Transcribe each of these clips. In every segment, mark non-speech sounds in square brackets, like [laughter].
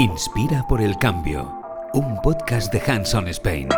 Inspira por el cambio, un podcast de Hanson Spain.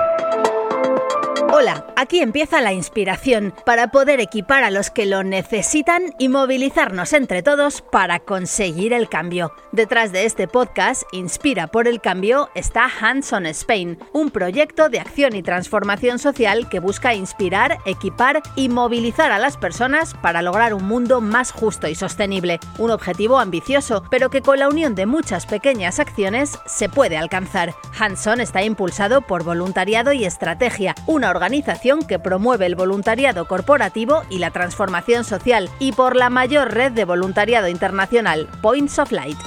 Hola, aquí empieza la inspiración para poder equipar a los que lo necesitan y movilizarnos entre todos para conseguir el cambio. Detrás de este podcast, Inspira por el Cambio, está Hands on Spain, un proyecto de acción y transformación social que busca inspirar, equipar y movilizar a las personas para lograr un mundo más justo y sostenible. Un objetivo ambicioso, pero que con la unión de muchas pequeñas acciones se puede alcanzar. Hands on está impulsado por voluntariado y estrategia, una organización que promueve el voluntariado corporativo y la transformación social y por la mayor red de voluntariado internacional, Points of Light.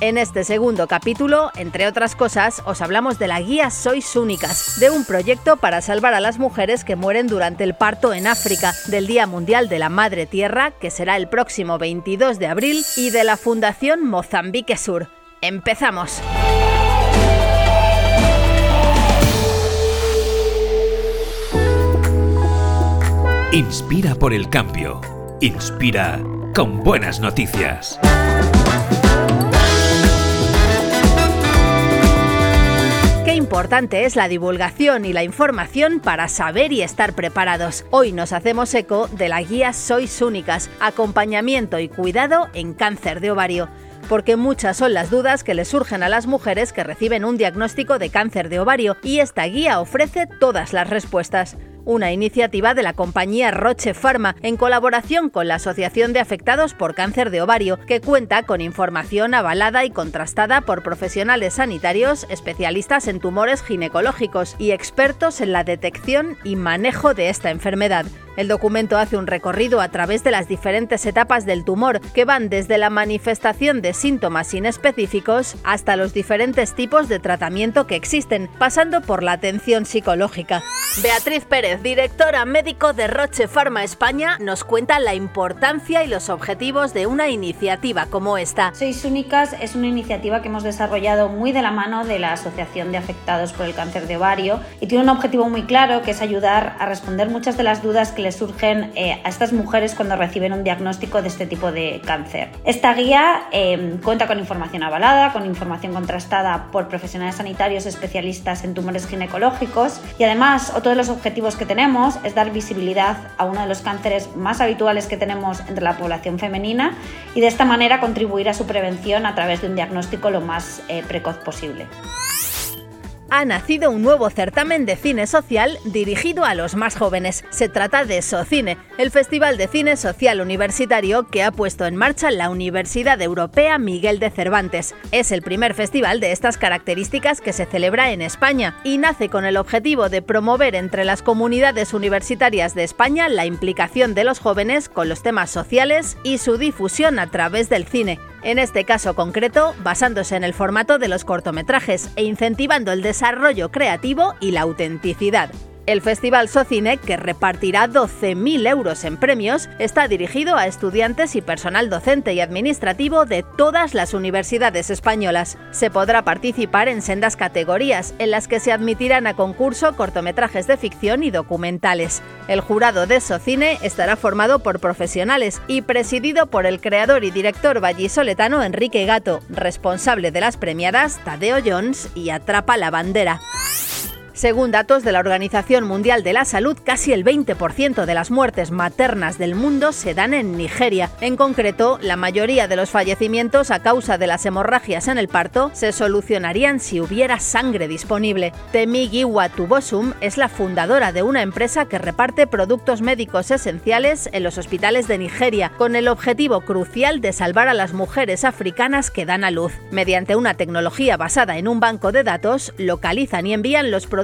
En este segundo capítulo, entre otras cosas, os hablamos de la guía Sois Únicas, de un proyecto para salvar a las mujeres que mueren durante el parto en África, del Día Mundial de la Madre Tierra, que será el próximo 22 de abril, y de la Fundación Mozambique Sur. ¡Empezamos! Inspira por el cambio. Inspira con buenas noticias. Qué importante es la divulgación y la información para saber y estar preparados. Hoy nos hacemos eco de la guía Sois Únicas, acompañamiento y cuidado en cáncer de ovario porque muchas son las dudas que le surgen a las mujeres que reciben un diagnóstico de cáncer de ovario y esta guía ofrece todas las respuestas una iniciativa de la compañía Roche Pharma en colaboración con la Asociación de Afectados por Cáncer de Ovario, que cuenta con información avalada y contrastada por profesionales sanitarios, especialistas en tumores ginecológicos y expertos en la detección y manejo de esta enfermedad. El documento hace un recorrido a través de las diferentes etapas del tumor, que van desde la manifestación de síntomas inespecíficos hasta los diferentes tipos de tratamiento que existen, pasando por la atención psicológica. Beatriz Pérez, directora médico de Roche Pharma España, nos cuenta la importancia y los objetivos de una iniciativa como esta. Sois Únicas es una iniciativa que hemos desarrollado muy de la mano de la Asociación de Afectados por el Cáncer de Ovario y tiene un objetivo muy claro que es ayudar a responder muchas de las dudas que le surgen eh, a estas mujeres cuando reciben un diagnóstico de este tipo de cáncer. Esta guía eh, cuenta con información avalada, con información contrastada por profesionales sanitarios especialistas en tumores ginecológicos y además otro de los objetivos que tenemos es dar visibilidad a uno de los cánceres más habituales que tenemos entre la población femenina y de esta manera contribuir a su prevención a través de un diagnóstico lo más eh, precoz posible ha nacido un nuevo certamen de cine social dirigido a los más jóvenes. Se trata de SOCINE, el Festival de Cine Social Universitario que ha puesto en marcha la Universidad Europea Miguel de Cervantes. Es el primer festival de estas características que se celebra en España y nace con el objetivo de promover entre las comunidades universitarias de España la implicación de los jóvenes con los temas sociales y su difusión a través del cine en este caso concreto basándose en el formato de los cortometrajes e incentivando el desarrollo creativo y la autenticidad. El Festival Socine, que repartirá 12.000 euros en premios, está dirigido a estudiantes y personal docente y administrativo de todas las universidades españolas. Se podrá participar en sendas categorías, en las que se admitirán a concurso cortometrajes de ficción y documentales. El jurado de Socine estará formado por profesionales y presidido por el creador y director vallisoletano Enrique Gato, responsable de las premiadas Tadeo Jones y Atrapa la Bandera. Según datos de la Organización Mundial de la Salud, casi el 20% de las muertes maternas del mundo se dan en Nigeria. En concreto, la mayoría de los fallecimientos a causa de las hemorragias en el parto se solucionarían si hubiera sangre disponible. Temigiwa Tubosum es la fundadora de una empresa que reparte productos médicos esenciales en los hospitales de Nigeria, con el objetivo crucial de salvar a las mujeres africanas que dan a luz. Mediante una tecnología basada en un banco de datos, localizan y envían los productos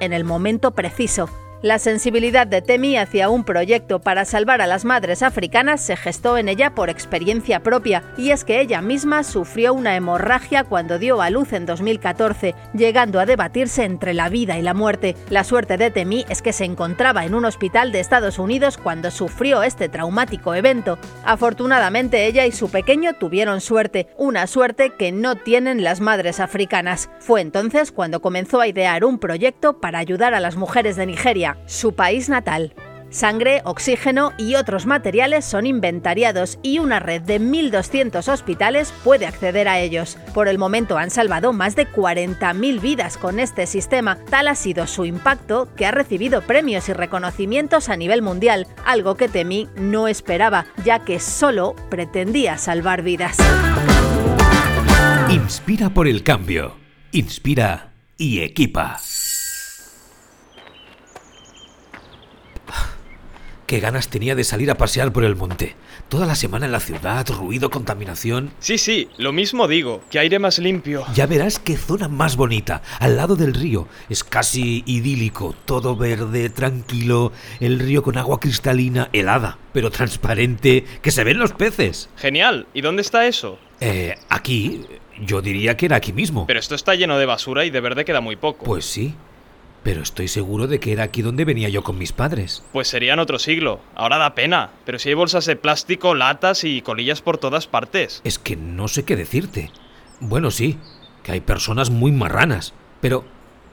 en el momento preciso. La sensibilidad de Temi hacia un proyecto para salvar a las madres africanas se gestó en ella por experiencia propia, y es que ella misma sufrió una hemorragia cuando dio a luz en 2014, llegando a debatirse entre la vida y la muerte. La suerte de Temi es que se encontraba en un hospital de Estados Unidos cuando sufrió este traumático evento. Afortunadamente ella y su pequeño tuvieron suerte, una suerte que no tienen las madres africanas. Fue entonces cuando comenzó a idear un proyecto para ayudar a las mujeres de Nigeria su país natal. Sangre, oxígeno y otros materiales son inventariados y una red de 1.200 hospitales puede acceder a ellos. Por el momento han salvado más de 40.000 vidas con este sistema. Tal ha sido su impacto que ha recibido premios y reconocimientos a nivel mundial, algo que Temi no esperaba, ya que solo pretendía salvar vidas. Inspira por el cambio. Inspira y equipa. Qué ganas tenía de salir a pasear por el monte. Toda la semana en la ciudad, ruido, contaminación. Sí, sí, lo mismo digo, que aire más limpio. Ya verás qué zona más bonita, al lado del río. Es casi idílico, todo verde, tranquilo, el río con agua cristalina, helada, pero transparente, que se ven los peces. Genial, ¿y dónde está eso? Eh, aquí, yo diría que era aquí mismo. Pero esto está lleno de basura y de verde queda muy poco. Pues sí, pero estoy seguro de que era aquí donde venía yo con mis padres. Pues sería en otro siglo. Ahora da pena. Pero si hay bolsas de plástico, latas y colillas por todas partes. Es que no sé qué decirte. Bueno, sí, que hay personas muy marranas. Pero,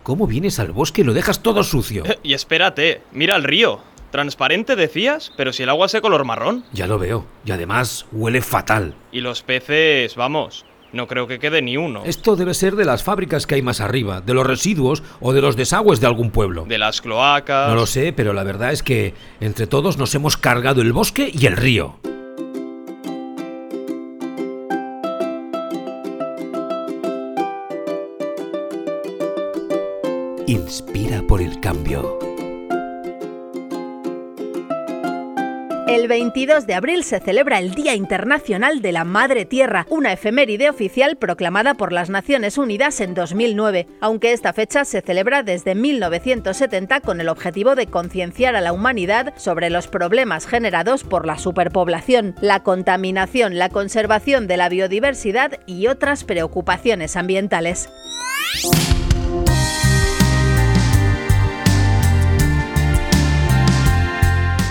¿cómo vienes al bosque y lo dejas todo sucio? [laughs] y espérate, mira el río. Transparente decías, pero si el agua es de color marrón. Ya lo veo. Y además huele fatal. Y los peces, vamos, no creo que quede ni uno. Esto debe ser de las fábricas que hay más arriba, de los residuos o de los desagües de algún pueblo. De las cloacas. No lo sé, pero la verdad es que entre todos nos hemos cargado el bosque y el río. Inspira por el cambio. El 22 de abril se celebra el Día Internacional de la Madre Tierra, una efeméride oficial proclamada por las Naciones Unidas en 2009, aunque esta fecha se celebra desde 1970 con el objetivo de concienciar a la humanidad sobre los problemas generados por la superpoblación, la contaminación, la conservación de la biodiversidad y otras preocupaciones ambientales.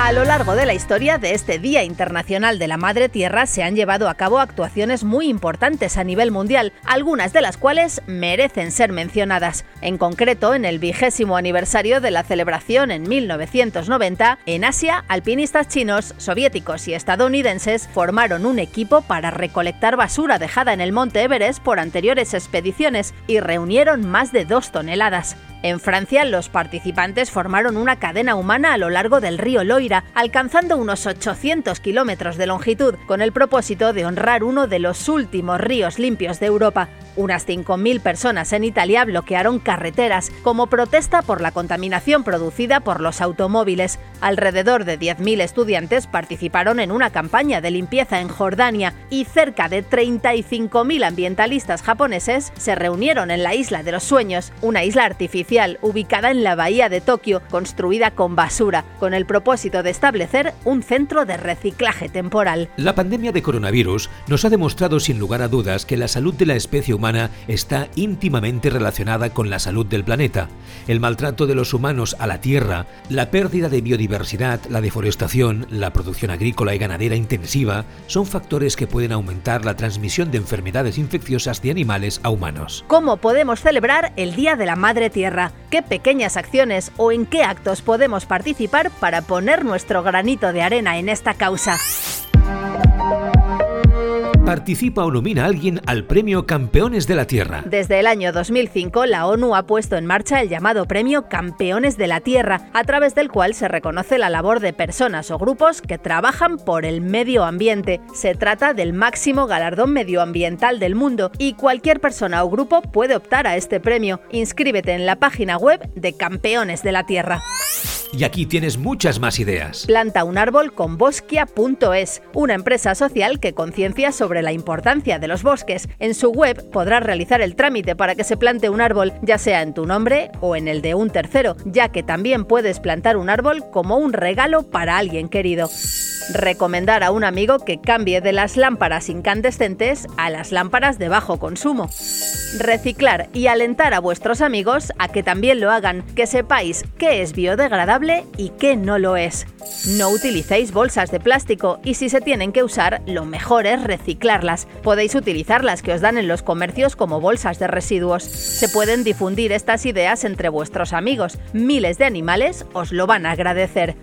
A lo largo de la historia de este Día Internacional de la Madre Tierra se han llevado a cabo actuaciones muy importantes a nivel mundial, algunas de las cuales merecen ser mencionadas. En concreto, en el vigésimo aniversario de la celebración en 1990, en Asia, alpinistas chinos, soviéticos y estadounidenses formaron un equipo para recolectar basura dejada en el monte Everest por anteriores expediciones y reunieron más de dos toneladas. En Francia, los participantes formaron una cadena humana a lo largo del río Loira, alcanzando unos 800 kilómetros de longitud, con el propósito de honrar uno de los últimos ríos limpios de Europa. Unas 5.000 personas en Italia bloquearon carreteras como protesta por la contaminación producida por los automóviles. Alrededor de 10.000 estudiantes participaron en una campaña de limpieza en Jordania y cerca de 35.000 ambientalistas japoneses se reunieron en la Isla de los Sueños, una isla artificial ubicada en la bahía de Tokio, construida con basura, con el propósito de establecer un centro de reciclaje temporal. La pandemia de coronavirus nos ha demostrado sin lugar a dudas que la salud de la especie humana está íntimamente relacionada con la salud del planeta. El maltrato de los humanos a la tierra, la pérdida de biodiversidad, la deforestación, la producción agrícola y ganadera intensiva son factores que pueden aumentar la transmisión de enfermedades infecciosas de animales a humanos. ¿Cómo podemos celebrar el Día de la Madre Tierra? ¿Qué pequeñas acciones o en qué actos podemos participar para poner nuestro granito de arena en esta causa? Participa o nomina a alguien al Premio Campeones de la Tierra. Desde el año 2005, la ONU ha puesto en marcha el llamado Premio Campeones de la Tierra, a través del cual se reconoce la labor de personas o grupos que trabajan por el medio ambiente. Se trata del máximo galardón medioambiental del mundo y cualquier persona o grupo puede optar a este premio. Inscríbete en la página web de Campeones de la Tierra. Y aquí tienes muchas más ideas. Planta un árbol con bosquia.es, una empresa social que conciencia sobre la importancia de los bosques. En su web podrás realizar el trámite para que se plante un árbol, ya sea en tu nombre o en el de un tercero, ya que también puedes plantar un árbol como un regalo para alguien querido. Recomendar a un amigo que cambie de las lámparas incandescentes a las lámparas de bajo consumo. Reciclar y alentar a vuestros amigos a que también lo hagan, que sepáis qué es biodegradable y qué no lo es. No utilicéis bolsas de plástico y si se tienen que usar, lo mejor es reciclarlas. Podéis utilizar las que os dan en los comercios como bolsas de residuos. Se pueden difundir estas ideas entre vuestros amigos. Miles de animales os lo van a agradecer.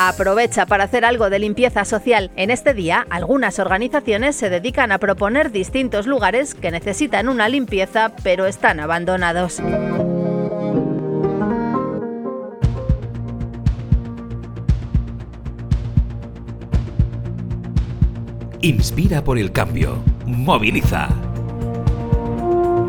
Aprovecha para hacer algo de limpieza social. En este día, algunas organizaciones se dedican a proponer distintos lugares que necesitan una limpieza pero están abandonados. Inspira por el cambio. Moviliza.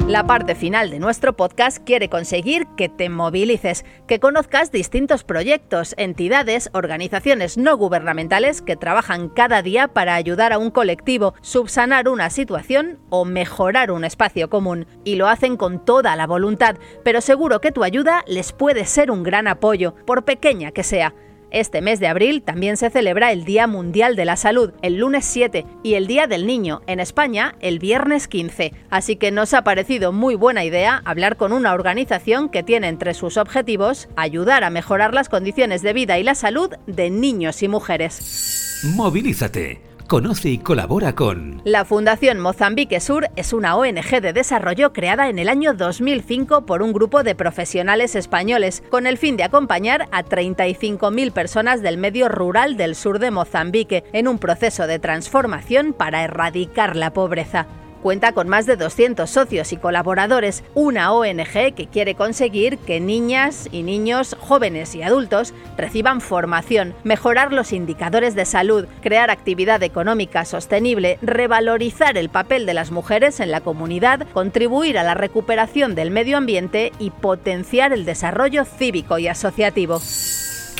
La parte final de nuestro podcast quiere conseguir que te movilices, que conozcas distintos proyectos, entidades, organizaciones no gubernamentales que trabajan cada día para ayudar a un colectivo, subsanar una situación o mejorar un espacio común. Y lo hacen con toda la voluntad, pero seguro que tu ayuda les puede ser un gran apoyo, por pequeña que sea. Este mes de abril también se celebra el Día Mundial de la Salud, el lunes 7, y el Día del Niño, en España, el viernes 15. Así que nos ha parecido muy buena idea hablar con una organización que tiene entre sus objetivos ayudar a mejorar las condiciones de vida y la salud de niños y mujeres. Movilízate conoce y colabora con... La Fundación Mozambique Sur es una ONG de desarrollo creada en el año 2005 por un grupo de profesionales españoles, con el fin de acompañar a 35.000 personas del medio rural del sur de Mozambique en un proceso de transformación para erradicar la pobreza. Cuenta con más de 200 socios y colaboradores, una ONG que quiere conseguir que niñas y niños, jóvenes y adultos reciban formación, mejorar los indicadores de salud, crear actividad económica sostenible, revalorizar el papel de las mujeres en la comunidad, contribuir a la recuperación del medio ambiente y potenciar el desarrollo cívico y asociativo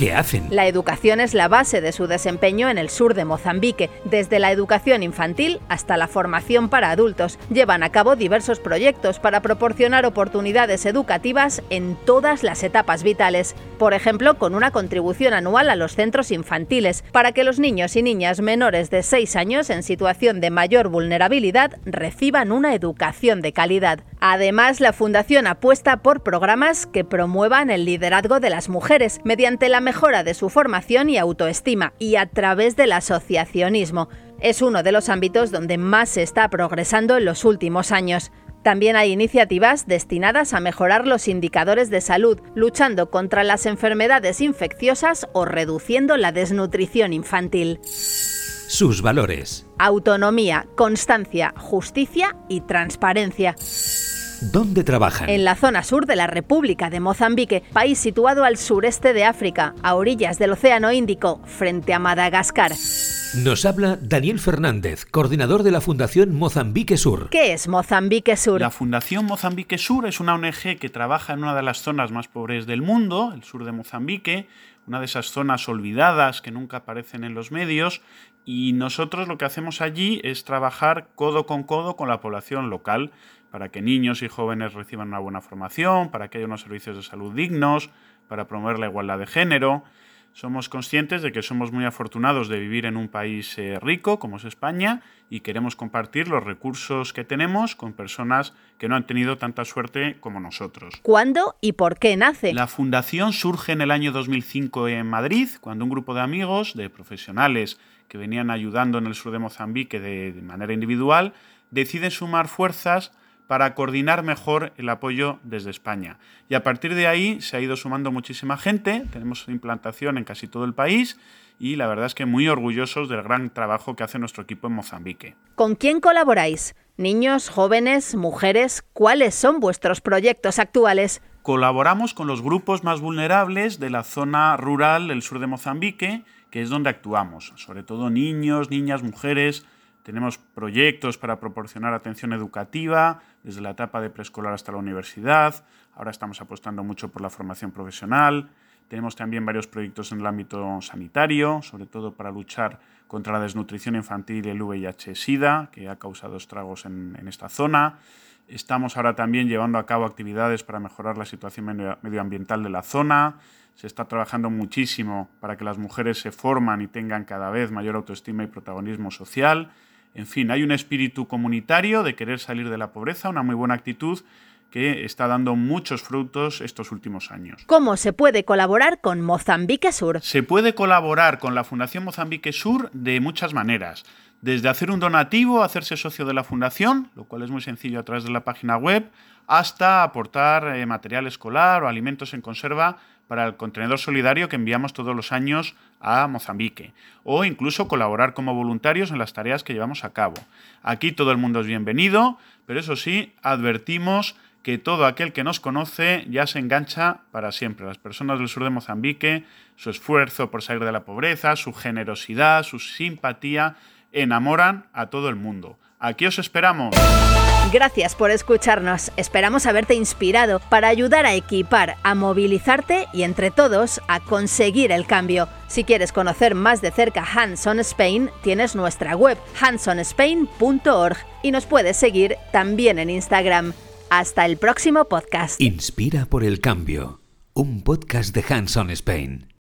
hacen. La educación es la base de su desempeño en el sur de Mozambique, desde la educación infantil hasta la formación para adultos. Llevan a cabo diversos proyectos para proporcionar oportunidades educativas en todas las etapas vitales. Por ejemplo, con una contribución anual a los centros infantiles, para que los niños y niñas menores de 6 años en situación de mayor vulnerabilidad reciban una educación de calidad. Además, la Fundación apuesta por programas que promuevan el liderazgo de las mujeres mediante la mejora de su formación y autoestima y a través del asociacionismo. Es uno de los ámbitos donde más se está progresando en los últimos años. También hay iniciativas destinadas a mejorar los indicadores de salud, luchando contra las enfermedades infecciosas o reduciendo la desnutrición infantil. Sus valores. Autonomía, constancia, justicia y transparencia. ¿Dónde trabajan? En la zona sur de la República de Mozambique, país situado al sureste de África, a orillas del Océano Índico, frente a Madagascar. Nos habla Daniel Fernández, coordinador de la Fundación Mozambique Sur. ¿Qué es Mozambique Sur? La Fundación Mozambique Sur es una ONG que trabaja en una de las zonas más pobres del mundo, el sur de Mozambique, una de esas zonas olvidadas que nunca aparecen en los medios, y nosotros lo que hacemos allí es trabajar codo con codo con la población local para que niños y jóvenes reciban una buena formación, para que haya unos servicios de salud dignos, para promover la igualdad de género. Somos conscientes de que somos muy afortunados de vivir en un país eh, rico como es España y queremos compartir los recursos que tenemos con personas que no han tenido tanta suerte como nosotros. ¿Cuándo y por qué nace? La fundación surge en el año 2005 en Madrid, cuando un grupo de amigos, de profesionales que venían ayudando en el sur de Mozambique de, de manera individual, deciden sumar fuerzas para coordinar mejor el apoyo desde España. Y a partir de ahí se ha ido sumando muchísima gente, tenemos implantación en casi todo el país y la verdad es que muy orgullosos del gran trabajo que hace nuestro equipo en Mozambique. ¿Con quién colaboráis? Niños, jóvenes, mujeres, ¿cuáles son vuestros proyectos actuales? Colaboramos con los grupos más vulnerables de la zona rural del sur de Mozambique, que es donde actuamos, sobre todo niños, niñas, mujeres, tenemos proyectos para proporcionar atención educativa desde la etapa de preescolar hasta la universidad. Ahora estamos apostando mucho por la formación profesional. Tenemos también varios proyectos en el ámbito sanitario, sobre todo para luchar contra la desnutrición infantil y el VIH-Sida, que ha causado estragos en, en, esta zona. Estamos ahora también llevando a cabo actividades para mejorar la situación medioambiental de la zona. Se está trabajando muchísimo para que las mujeres se forman y tengan cada vez mayor autoestima y protagonismo social. En fin, hay un espíritu comunitario de querer salir de la pobreza, una muy buena actitud que está dando muchos frutos estos últimos años. ¿Cómo se puede colaborar con Mozambique Sur? Se puede colaborar con la Fundación Mozambique Sur de muchas maneras. Desde hacer un donativo, hacerse socio de la fundación, lo cual es muy sencillo a través de la página web, hasta aportar eh, material escolar o alimentos en conserva para el contenedor solidario que enviamos todos los años a Mozambique, o incluso colaborar como voluntarios en las tareas que llevamos a cabo. Aquí todo el mundo es bienvenido, pero eso sí, advertimos que todo aquel que nos conoce ya se engancha para siempre. Las personas del sur de Mozambique, su esfuerzo por salir de la pobreza, su generosidad, su simpatía, enamoran a todo el mundo. Aquí os esperamos. Gracias por escucharnos. Esperamos haberte inspirado para ayudar a equipar, a movilizarte y entre todos a conseguir el cambio. Si quieres conocer más de cerca Hands on Spain, tienes nuestra web handsonspain.org y nos puedes seguir también en Instagram. Hasta el próximo podcast. Inspira por el cambio. Un podcast de Hands on Spain.